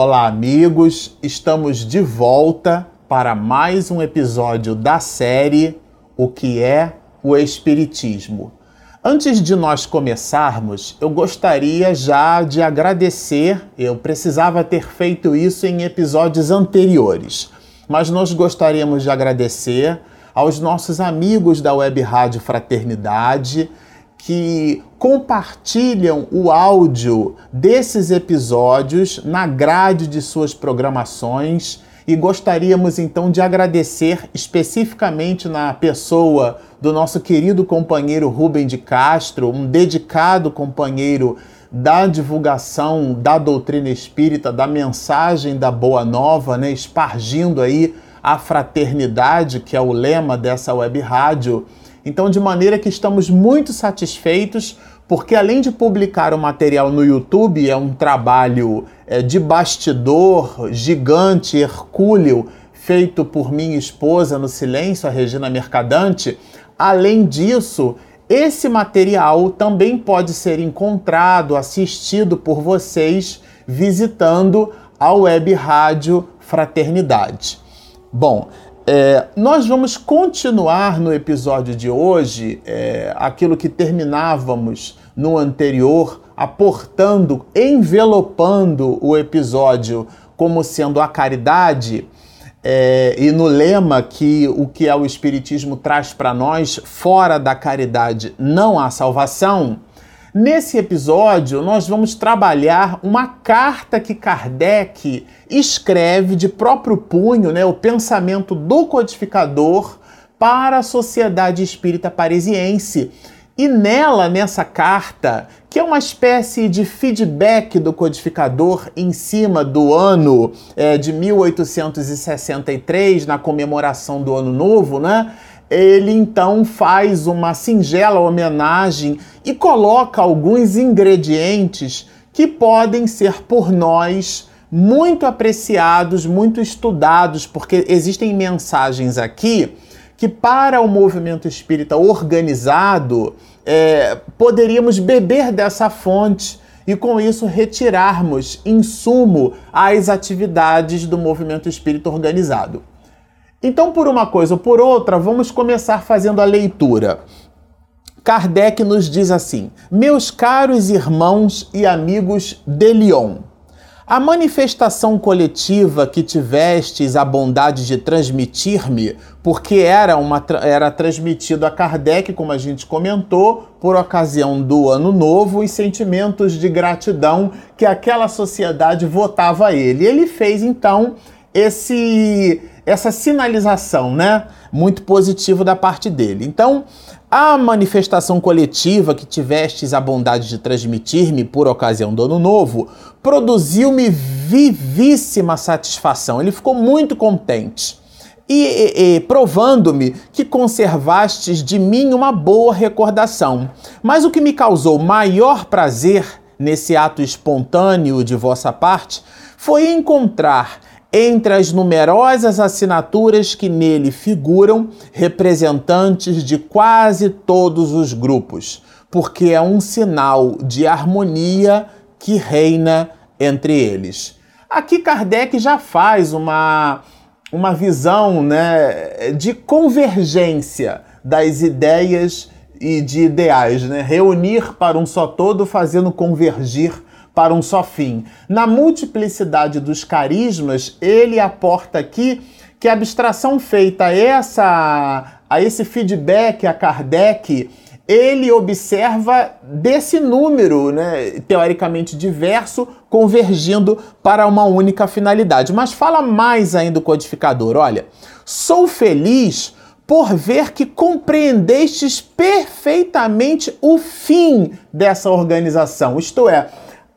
Olá, amigos! Estamos de volta para mais um episódio da série O que é o Espiritismo. Antes de nós começarmos, eu gostaria já de agradecer. Eu precisava ter feito isso em episódios anteriores, mas nós gostaríamos de agradecer aos nossos amigos da Web Rádio Fraternidade que compartilham o áudio desses episódios na grade de suas programações e gostaríamos então de agradecer especificamente na pessoa do nosso querido companheiro Rubem de Castro, um dedicado companheiro da divulgação da doutrina espírita, da mensagem da Boa Nova, né, espargindo aí a fraternidade, que é o lema dessa web rádio. Então, de maneira que estamos muito satisfeitos, porque além de publicar o material no YouTube, é um trabalho é, de bastidor gigante, hercúleo, feito por minha esposa no silêncio, a Regina Mercadante. Além disso, esse material também pode ser encontrado, assistido por vocês visitando a web rádio Fraternidade. Bom, é, nós vamos continuar no episódio de hoje é, aquilo que terminávamos no anterior, aportando, envelopando o episódio como sendo a caridade. É, e no lema que o que é o Espiritismo traz para nós, fora da caridade não há salvação, Nesse episódio, nós vamos trabalhar uma carta que Kardec escreve de próprio punho, né, o pensamento do codificador para a Sociedade Espírita Parisiense. E nela, nessa carta, que é uma espécie de feedback do codificador em cima do ano é, de 1863, na comemoração do Ano Novo, né? Ele então faz uma singela homenagem e coloca alguns ingredientes que podem ser por nós muito apreciados, muito estudados, porque existem mensagens aqui que, para o movimento espírita organizado, é, poderíamos beber dessa fonte e, com isso, retirarmos insumo às atividades do movimento espírita organizado. Então, por uma coisa ou por outra, vamos começar fazendo a leitura. Kardec nos diz assim: Meus caros irmãos e amigos de Lyon, a manifestação coletiva que tivestes a bondade de transmitir-me, porque era, uma, era transmitido a Kardec, como a gente comentou, por ocasião do Ano Novo, os sentimentos de gratidão que aquela sociedade votava a ele. Ele fez então esse essa sinalização, né, muito positivo da parte dele. Então, a manifestação coletiva que tivestes a bondade de transmitir-me por ocasião do Ano Novo produziu-me vivíssima satisfação. Ele ficou muito contente. E, e, e provando-me que conservastes de mim uma boa recordação. Mas o que me causou maior prazer nesse ato espontâneo de vossa parte foi encontrar entre as numerosas assinaturas que nele figuram representantes de quase todos os grupos, porque é um sinal de harmonia que reina entre eles. Aqui Kardec já faz uma, uma visão né, de convergência das ideias e de ideais, né? reunir para um só todo, fazendo convergir para um só fim. Na multiplicidade dos carismas, ele aporta aqui que a abstração feita a, essa, a esse feedback a Kardec, ele observa desse número, né, teoricamente diverso, convergindo para uma única finalidade. Mas fala mais ainda o codificador: olha, sou feliz por ver que compreendestes perfeitamente o fim dessa organização, isto é,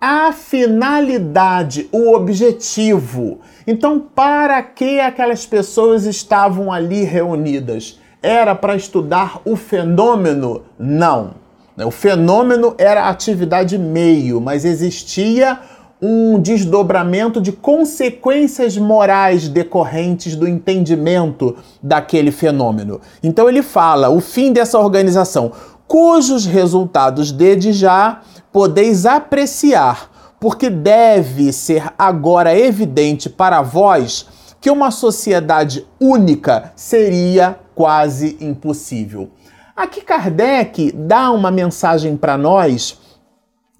a finalidade, o objetivo. Então, para que aquelas pessoas estavam ali reunidas? Era para estudar o fenômeno? Não. O fenômeno era atividade meio, mas existia um desdobramento de consequências morais decorrentes do entendimento daquele fenômeno. Então ele fala o fim dessa organização, cujos resultados desde já podeis apreciar porque deve ser agora evidente para vós que uma sociedade única seria quase impossível. Aqui Kardec dá uma mensagem para nós,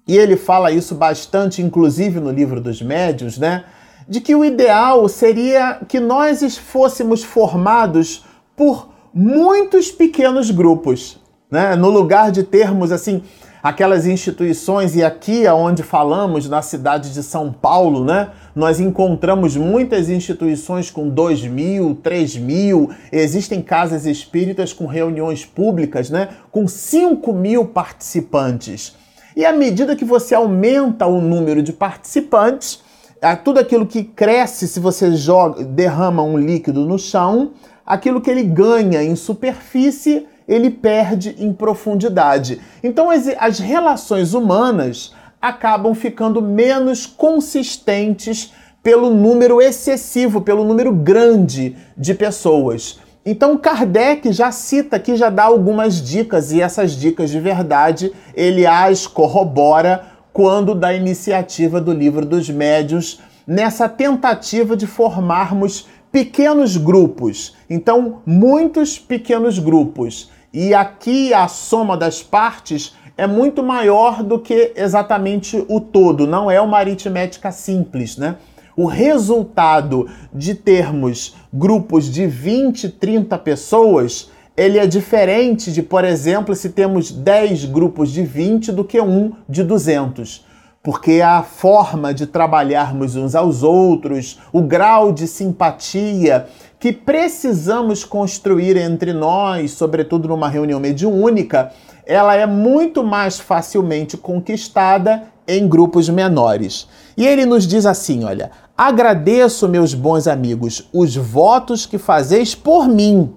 e ele fala isso bastante, inclusive no livro dos médios, né? De que o ideal seria que nós fôssemos formados por muitos pequenos grupos, né? No lugar de termos assim aquelas instituições, e aqui aonde falamos, na cidade de São Paulo, né? Nós encontramos muitas instituições com 2 mil, 3 mil, existem casas espíritas com reuniões públicas, né? Com 5 mil participantes. E à medida que você aumenta o número de participantes, tudo aquilo que cresce se você joga, derrama um líquido no chão, aquilo que ele ganha em superfície ele perde em profundidade. Então as, as relações humanas acabam ficando menos consistentes pelo número excessivo, pelo número grande de pessoas. Então Kardec já cita aqui, já dá algumas dicas, e essas dicas de verdade ele as corrobora quando da iniciativa do livro dos médios, nessa tentativa de formarmos pequenos grupos. Então, muitos pequenos grupos. E aqui a soma das partes é muito maior do que exatamente o todo, não é uma aritmética simples, né? O resultado de termos grupos de 20, 30 pessoas, ele é diferente de, por exemplo, se temos 10 grupos de 20 do que um de 200 porque a forma de trabalharmos uns aos outros, o grau de simpatia que precisamos construir entre nós, sobretudo numa reunião mediúnica, ela é muito mais facilmente conquistada em grupos menores. E ele nos diz assim: olha, agradeço, meus bons amigos, os votos que fazeis por mim.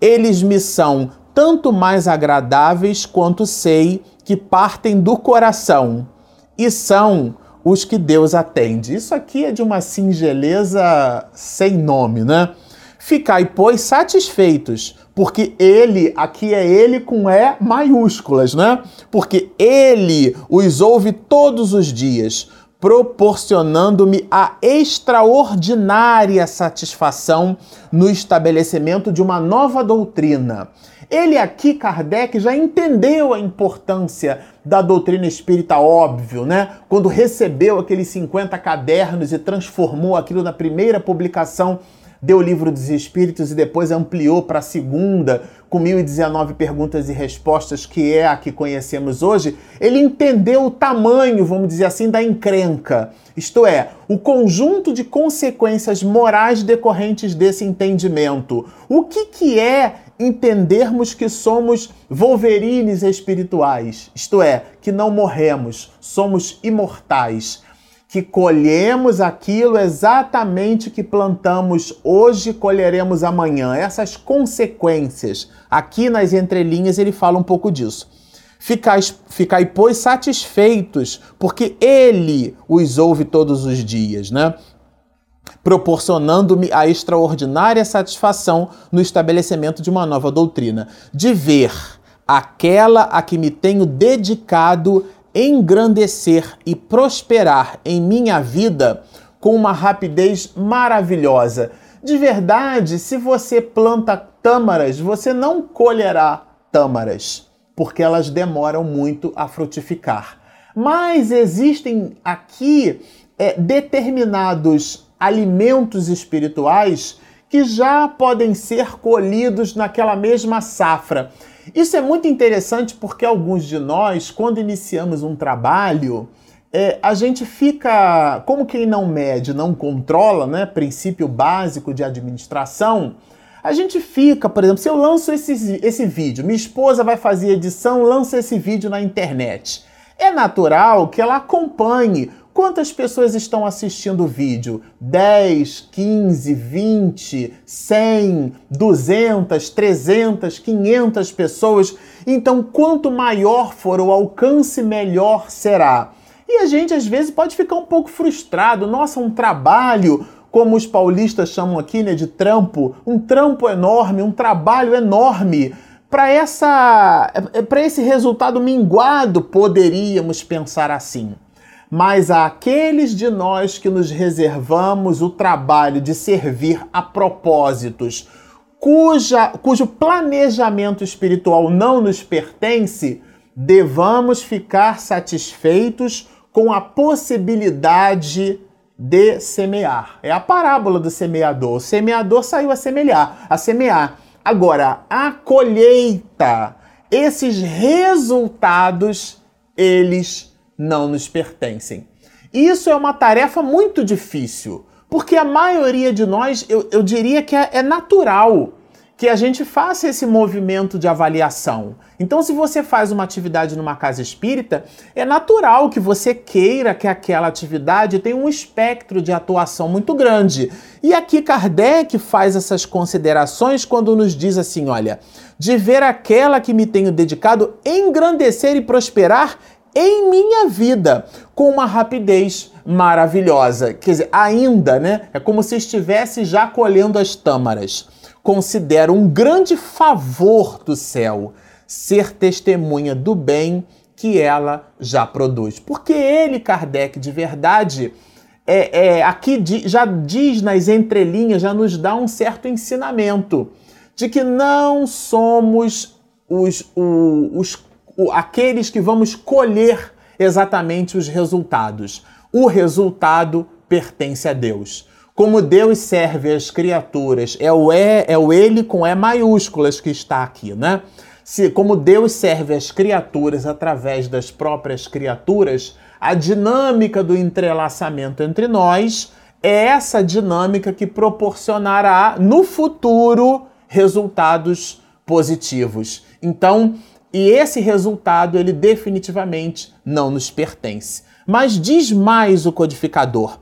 Eles me são tanto mais agradáveis quanto sei que partem do coração e são os que Deus atende. Isso aqui é de uma singeleza sem nome, né? Ficai, pois, satisfeitos, porque ele, aqui é ele com E maiúsculas, né? Porque ele os ouve todos os dias, proporcionando-me a extraordinária satisfação no estabelecimento de uma nova doutrina. Ele aqui, Kardec, já entendeu a importância da doutrina espírita, óbvio, né? Quando recebeu aqueles 50 cadernos e transformou aquilo na primeira publicação deu o livro dos Espíritos e depois ampliou para a segunda, com 1019 perguntas e respostas, que é a que conhecemos hoje, ele entendeu o tamanho, vamos dizer assim, da encrenca. Isto é, o conjunto de consequências morais decorrentes desse entendimento. O que, que é entendermos que somos wolverines espirituais? Isto é, que não morremos, somos imortais que colhemos aquilo exatamente que plantamos hoje, colheremos amanhã. Essas consequências, aqui nas entrelinhas ele fala um pouco disso. Ficai, ficai, pois, satisfeitos, porque Ele os ouve todos os dias, né? Proporcionando-me a extraordinária satisfação no estabelecimento de uma nova doutrina, de ver aquela a que me tenho dedicado engrandecer e prosperar em minha vida com uma rapidez maravilhosa. De verdade, se você planta tâmaras, você não colherá tâmaras, porque elas demoram muito a frutificar. Mas existem aqui é, determinados alimentos espirituais que já podem ser colhidos naquela mesma safra. Isso é muito interessante porque alguns de nós, quando iniciamos um trabalho, é, a gente fica, como quem não mede, não controla, né? Princípio básico de administração. A gente fica, por exemplo, se eu lanço esse, esse vídeo, minha esposa vai fazer edição, lança esse vídeo na internet. É natural que ela acompanhe Quantas pessoas estão assistindo o vídeo? 10, 15, 20, 100, 200, 300, 500 pessoas. Então, quanto maior for o alcance, melhor será. E a gente às vezes pode ficar um pouco frustrado. Nossa, um trabalho, como os paulistas chamam aqui, né, de trampo, um trampo enorme, um trabalho enorme. Para essa para esse resultado minguado, poderíamos pensar assim. Mas àqueles de nós que nos reservamos o trabalho de servir a propósitos cuja, cujo planejamento espiritual não nos pertence, devamos ficar satisfeitos com a possibilidade de semear. É a parábola do semeador. O semeador saiu a semear, a semear. Agora, a colheita, esses resultados, eles não nos pertencem. Isso é uma tarefa muito difícil, porque a maioria de nós, eu, eu diria que é, é natural que a gente faça esse movimento de avaliação. Então, se você faz uma atividade numa casa espírita, é natural que você queira que aquela atividade tenha um espectro de atuação muito grande. E aqui Kardec faz essas considerações quando nos diz assim: olha, de ver aquela que me tenho dedicado engrandecer e prosperar em minha vida com uma rapidez maravilhosa. Quer dizer, ainda, né? É como se estivesse já colhendo as tâmaras considero um grande favor do céu ser testemunha do bem que ela já produz. Porque ele, Kardec, de verdade, é, é, aqui já diz nas entrelinhas, já nos dá um certo ensinamento de que não somos os, os, os aqueles que vamos colher exatamente os resultados. O resultado pertence a Deus como Deus serve as criaturas, é o, é, é o ele com E maiúsculas que está aqui, né? Se, como Deus serve as criaturas através das próprias criaturas, a dinâmica do entrelaçamento entre nós é essa dinâmica que proporcionará no futuro resultados positivos. Então, e esse resultado ele definitivamente não nos pertence. Mas diz mais o codificador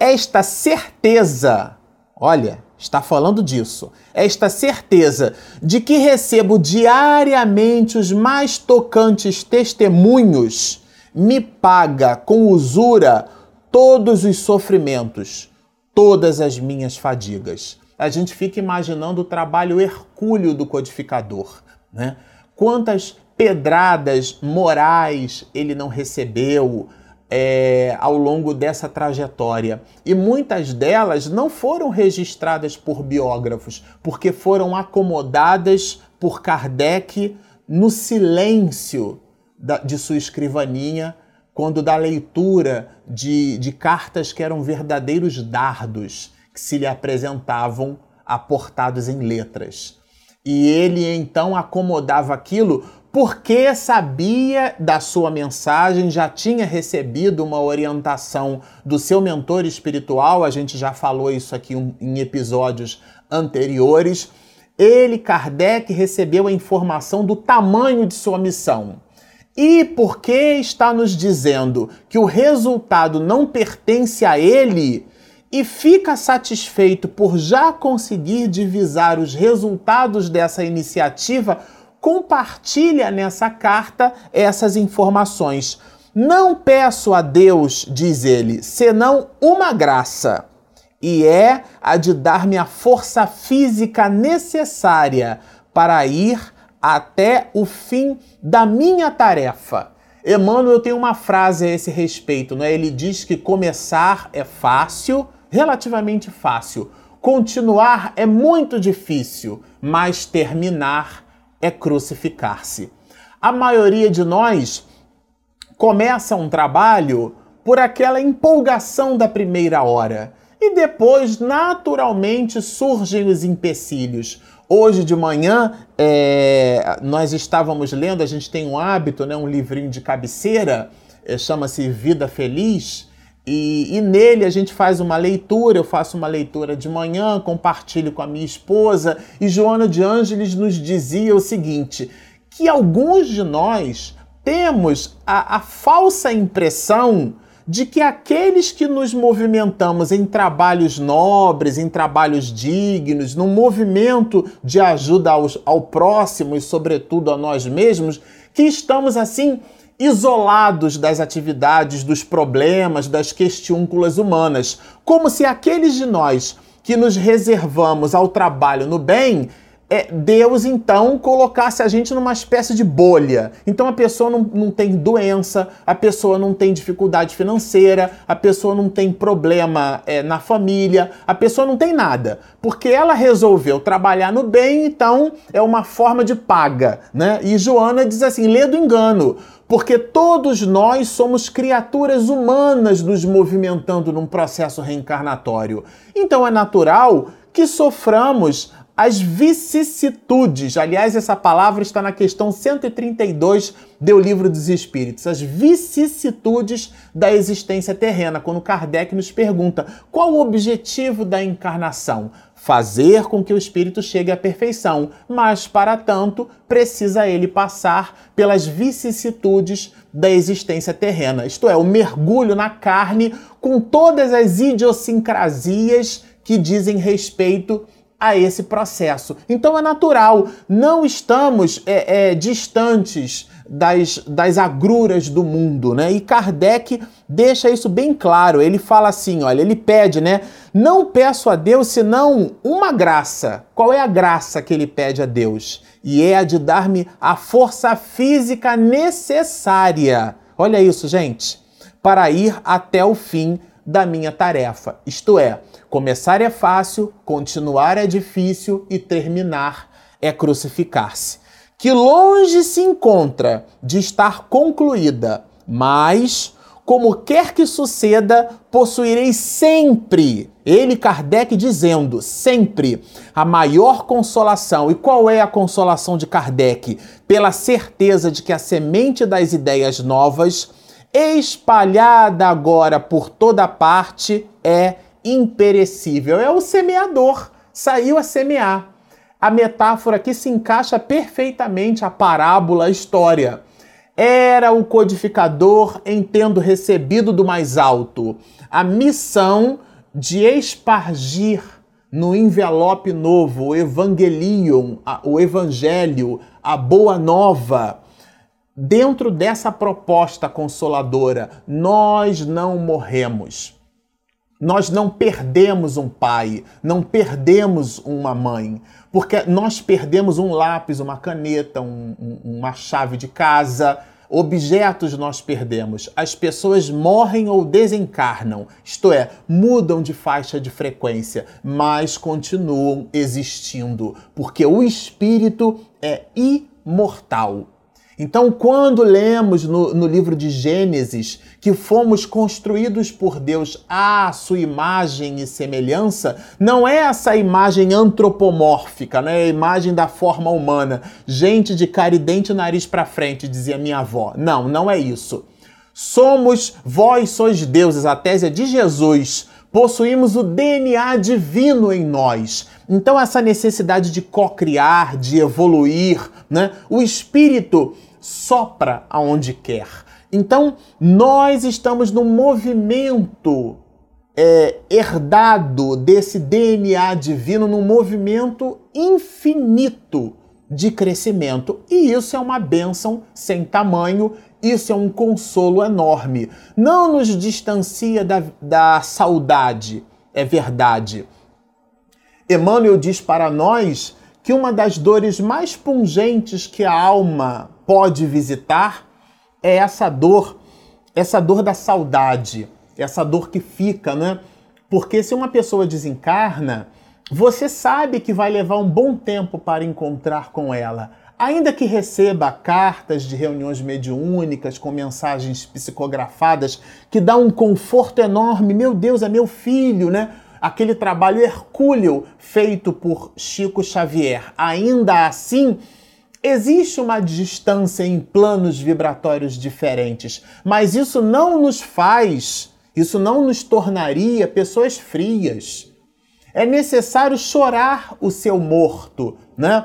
esta certeza, olha, está falando disso, esta certeza de que recebo diariamente os mais tocantes testemunhos, me paga com usura todos os sofrimentos, todas as minhas fadigas. A gente fica imaginando o trabalho hercúleo do codificador, né? Quantas pedradas morais ele não recebeu, é, ao longo dessa trajetória. E muitas delas não foram registradas por biógrafos, porque foram acomodadas por Kardec no silêncio da, de sua escrivaninha, quando da leitura de, de cartas que eram verdadeiros dardos que se lhe apresentavam aportados em letras. E ele então acomodava aquilo porque sabia da sua mensagem, já tinha recebido uma orientação do seu mentor espiritual, a gente já falou isso aqui em episódios anteriores. Ele, Kardec, recebeu a informação do tamanho de sua missão. E porque está nos dizendo que o resultado não pertence a ele e fica satisfeito por já conseguir divisar os resultados dessa iniciativa, compartilha nessa carta essas informações. Não peço a Deus, diz ele, senão uma graça, e é a de dar-me a força física necessária para ir até o fim da minha tarefa. Emmanuel tem uma frase a esse respeito, né? Ele diz que começar é fácil, relativamente fácil. Continuar é muito difícil, mas terminar é crucificar-se. A maioria de nós começa um trabalho por aquela empolgação da primeira hora e depois, naturalmente, surgem os empecilhos. Hoje de manhã, é, nós estávamos lendo, a gente tem um hábito, né, um livrinho de cabeceira, é, chama-se Vida Feliz, e, e, nele a gente faz uma leitura, eu faço uma leitura de manhã, compartilho com a minha esposa, e Joana de Ângeles nos dizia o seguinte: que alguns de nós temos a, a falsa impressão de que aqueles que nos movimentamos em trabalhos nobres, em trabalhos dignos, num movimento de ajuda aos, ao próximo e, sobretudo, a nós mesmos, que estamos assim isolados das atividades, dos problemas, das questiúnculas humanas, como se aqueles de nós que nos reservamos ao trabalho no bem é, Deus então colocasse a gente numa espécie de bolha. Então a pessoa não, não tem doença, a pessoa não tem dificuldade financeira, a pessoa não tem problema é, na família, a pessoa não tem nada. Porque ela resolveu trabalhar no bem, então é uma forma de paga. Né? E Joana diz assim: lê do engano. Porque todos nós somos criaturas humanas nos movimentando num processo reencarnatório. Então é natural que soframos as vicissitudes. Aliás, essa palavra está na questão 132 do Livro dos Espíritos. As vicissitudes da existência terrena. Quando Kardec nos pergunta qual o objetivo da encarnação? Fazer com que o espírito chegue à perfeição, mas para tanto precisa ele passar pelas vicissitudes da existência terrena, isto é, o mergulho na carne com todas as idiosincrasias que dizem respeito a esse processo. Então é natural, não estamos é, é, distantes das, das agruras do mundo, né? E Kardec deixa isso bem claro. Ele fala assim: olha, ele pede, né? Não peço a Deus senão uma graça. Qual é a graça que ele pede a Deus? E é a de dar-me a força física necessária. Olha isso, gente, para ir até o fim da minha tarefa. Isto é, Começar é fácil, continuar é difícil e terminar é crucificar-se. Que longe se encontra de estar concluída, mas, como quer que suceda, possuirei sempre, ele Kardec dizendo, sempre, a maior consolação. E qual é a consolação de Kardec? Pela certeza de que a semente das ideias novas, espalhada agora por toda parte, é imperecível. É o semeador, saiu a semear. A metáfora aqui se encaixa perfeitamente a parábola, a história. Era o codificador em tendo recebido do mais alto a missão de espargir no envelope novo o evangelium, o evangelho, a boa nova. Dentro dessa proposta consoladora, nós não morremos. Nós não perdemos um pai, não perdemos uma mãe, porque nós perdemos um lápis, uma caneta, um, um, uma chave de casa, objetos nós perdemos. As pessoas morrem ou desencarnam, isto é, mudam de faixa de frequência, mas continuam existindo, porque o espírito é imortal. Então, quando lemos no, no, livro de Gênesis que fomos construídos por Deus à sua imagem e semelhança, não é essa imagem antropomórfica, né? a imagem da forma humana, gente de cara e dente, nariz para frente, dizia minha avó. Não, não é isso. Somos, vós sois deuses, a tese é de Jesus. Possuímos o DNA divino em nós. Então, essa necessidade de cocriar, de evoluir, né? o espírito sopra aonde quer. Então, nós estamos num movimento é, herdado desse DNA divino, num movimento infinito de crescimento. E isso é uma bênção sem tamanho, isso é um consolo enorme. Não nos distancia da, da saudade, é verdade. Emmanuel diz para nós que uma das dores mais pungentes que a alma pode visitar é essa dor, essa dor da saudade, essa dor que fica, né? Porque se uma pessoa desencarna, você sabe que vai levar um bom tempo para encontrar com ela. Ainda que receba cartas de reuniões mediúnicas com mensagens psicografadas que dá um conforto enorme, meu Deus, é meu filho, né? Aquele trabalho hercúleo feito por Chico Xavier. Ainda assim, Existe uma distância em planos vibratórios diferentes, mas isso não nos faz, isso não nos tornaria pessoas frias. É necessário chorar o seu morto, né?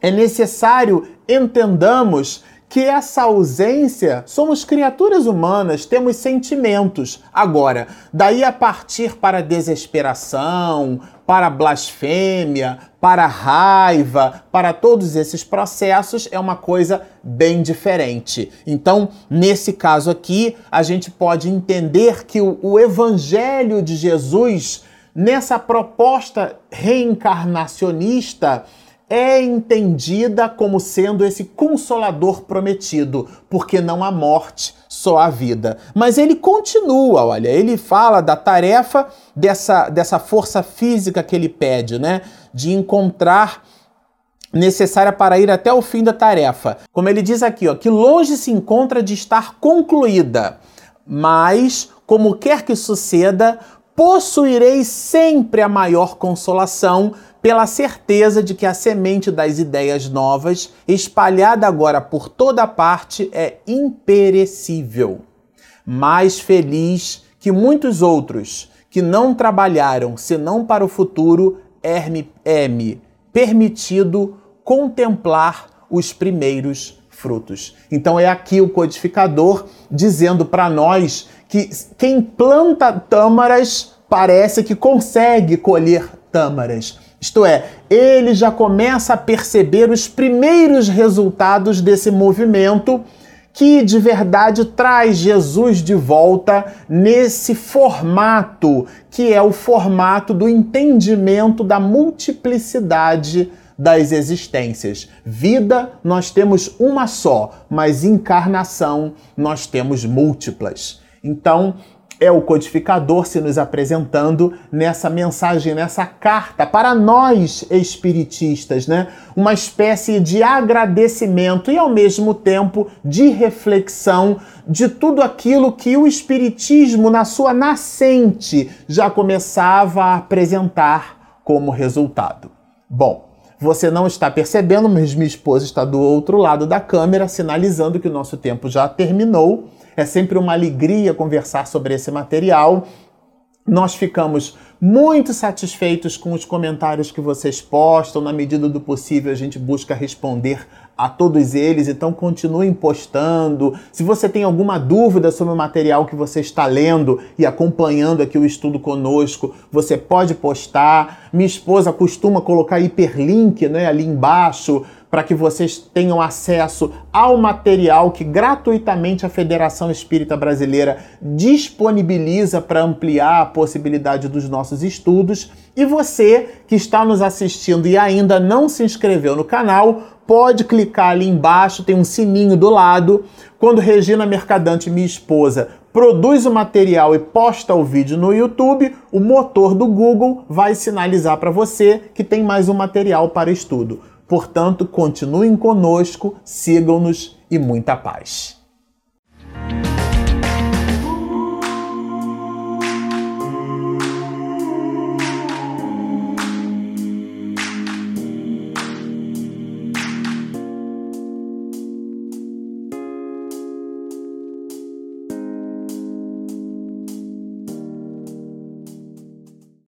É necessário entendamos que essa ausência, somos criaturas humanas, temos sentimentos. Agora, daí a partir para desesperação, para blasfêmia, para raiva, para todos esses processos é uma coisa bem diferente. Então, nesse caso aqui, a gente pode entender que o, o evangelho de Jesus, nessa proposta reencarnacionista, é entendida como sendo esse consolador prometido, porque não há morte, só a vida. Mas ele continua, olha, ele fala da tarefa dessa, dessa força física que ele pede, né? De encontrar necessária para ir até o fim da tarefa. Como ele diz aqui, ó, que longe se encontra de estar concluída, mas como quer que suceda, possuirei sempre a maior consolação pela certeza de que a semente das ideias novas, espalhada agora por toda parte, é imperecível. Mais feliz que muitos outros que não trabalharam senão para o futuro, é-me permitido contemplar os primeiros frutos. Então é aqui o codificador dizendo para nós que quem planta tâmaras parece que consegue colher tâmaras. Isto é, ele já começa a perceber os primeiros resultados desse movimento que de verdade traz Jesus de volta nesse formato, que é o formato do entendimento da multiplicidade das existências. Vida nós temos uma só, mas encarnação nós temos múltiplas. Então, é o codificador se nos apresentando nessa mensagem, nessa carta para nós espiritistas, né? Uma espécie de agradecimento e ao mesmo tempo de reflexão de tudo aquilo que o espiritismo na sua nascente já começava a apresentar como resultado. Bom, você não está percebendo, mas minha esposa está do outro lado da câmera, sinalizando que o nosso tempo já terminou. É sempre uma alegria conversar sobre esse material. Nós ficamos muito satisfeitos com os comentários que vocês postam. Na medida do possível, a gente busca responder a todos eles, então continuem postando. Se você tem alguma dúvida sobre o material que você está lendo e acompanhando aqui o estudo conosco, você pode postar. Minha esposa costuma colocar hiperlink né, ali embaixo para que vocês tenham acesso ao material que gratuitamente a Federação Espírita Brasileira disponibiliza para ampliar a possibilidade dos nossos estudos. E você que está nos assistindo e ainda não se inscreveu no canal, pode clicar ali embaixo, tem um sininho do lado. Quando Regina Mercadante, minha esposa, produz o material e posta o vídeo no YouTube, o motor do Google vai sinalizar para você que tem mais um material para estudo. Portanto, continuem conosco, sigam-nos e muita paz.